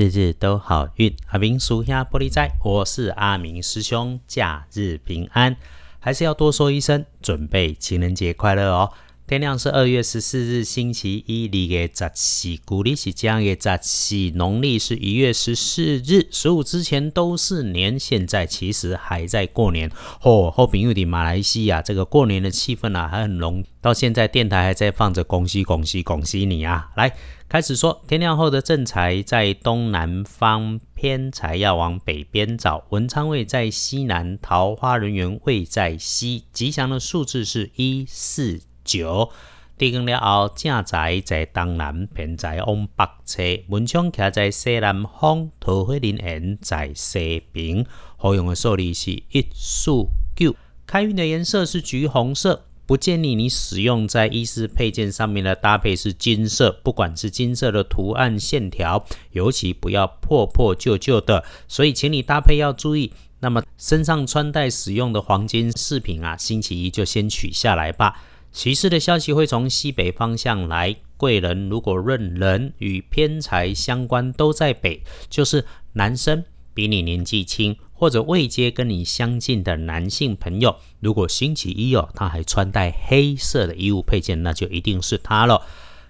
日日都好运。阿明属下玻璃仔，我是阿明师兄，假日平安。还是要多说一声，准备情人节快乐哦。天亮是二月十四日，星期一，离月十四，古历是正月十四，农历是一月十四日。十五之前都是年，现在其实还在过年。哦，后边有点马来西亚，这个过年的气氛啊还很浓。到现在电台还在放着恭喜恭喜恭喜你啊！来开始说，天亮后的正财在东南方，偏财要往北边找。文昌位在西南，桃花人员位在西。吉祥的数字是一四。九，地更了后，正在在东南，偏在往北侧，门窗徛在西南方，桃花林缘在西边。好用的数字是一、四、九。开运的颜色是橘红色，不建议你使用在衣饰配件上面的搭配是金色，不管是金色的图案线条，尤其不要破破旧旧的。所以，请你搭配要注意。那么，身上穿戴使用的黄金饰品啊，星期一就先取下来吧。喜事的消息会从西北方向来，贵人如果论人与偏财相关都在北，就是男生比你年纪轻或者未接跟你相近的男性朋友。如果星期一哦，他还穿戴黑色的衣物配件，那就一定是他了。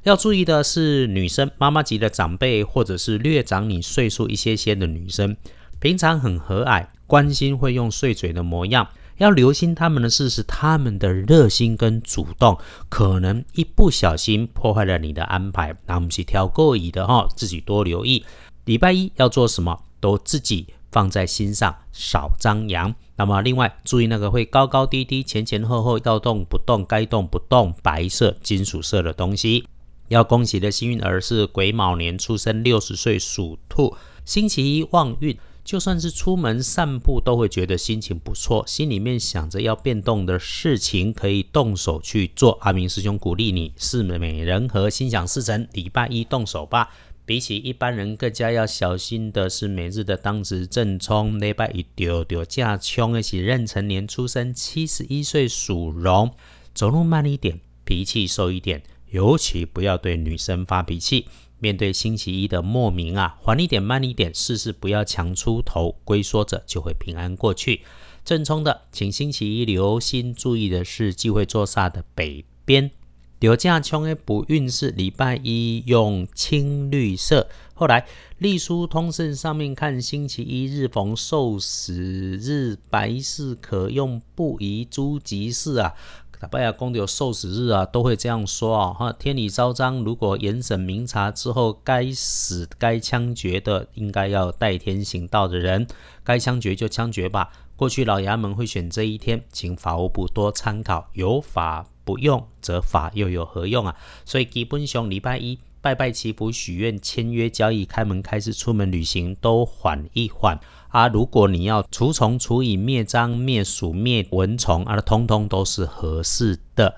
要注意的是，女生妈妈级的长辈或者是略长你岁数一些些的女生，平常很和蔼，关心会用碎嘴的模样。要留心他们的事是他们的热心跟主动，可能一不小心破坏了你的安排，那我们去挑过椅的哈，自己多留意。礼拜一要做什么，都自己放在心上，少张扬。那么另外注意那个会高高低低、前前后后要动不动、该动不动、白色、金属色的东西。要恭喜的幸运儿是癸卯年出生，六十岁属兔，星期一旺运。就算是出门散步，都会觉得心情不错，心里面想着要变动的事情，可以动手去做。阿明师兄鼓励你，是美人和心想事成，礼拜一动手吧。比起一般人更加要小心的是，每日的当值正冲，礼拜一丢丢架冲一起壬辰年出生，七十一岁属龙，走路慢一点，脾气瘦一点，尤其不要对女生发脾气。面对星期一的莫名啊，缓一点，慢一点，事事不要强出头，龟缩着就会平安过去。正冲的，请星期一留心注意的是忌讳坐煞的北边。柳架冲的补运势，礼拜一用青绿色。后来隶书通胜上面看，星期一日逢受死日，白事可用，不宜诸吉事啊。大伯呀，公的有受死日啊，都会这样说啊。哈，天理昭彰，如果严审明察之后，该死该枪决的，应该要代天行道的人，该枪决就枪决吧。过去老衙门会选这一天，请法务部多参考。有法不用，则法又有何用啊？所以基本上礼拜一拜拜祈福、许愿、签约交易、开门开市、出门旅行，都缓一缓。啊，如果你要除虫、除蚁、灭蟑、灭鼠、灭蚊虫，啊，通通都是合适的。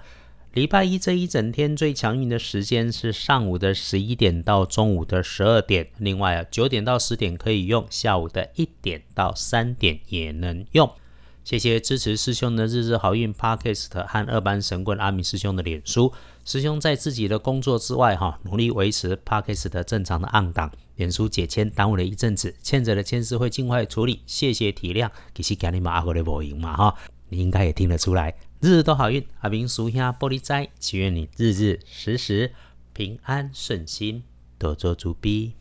礼拜一这一整天最强运的时间是上午的十一点到中午的十二点，另外啊，九点到十点可以用，下午的一点到三点也能用。谢谢支持师兄的日日好运 Podcast 和二班神棍阿明师兄的脸书。师兄在自己的工作之外，哈，努力维持 Podcast 的正常的暗档。脸书解签耽误了一阵子，欠着的签字会尽快处理，谢谢体谅。其实给你们阿哥的播音嘛哈，你应该也听得出来，日日都好运。阿明叔兄玻璃斋，祈愿你日日时时平安顺心，多做主逼。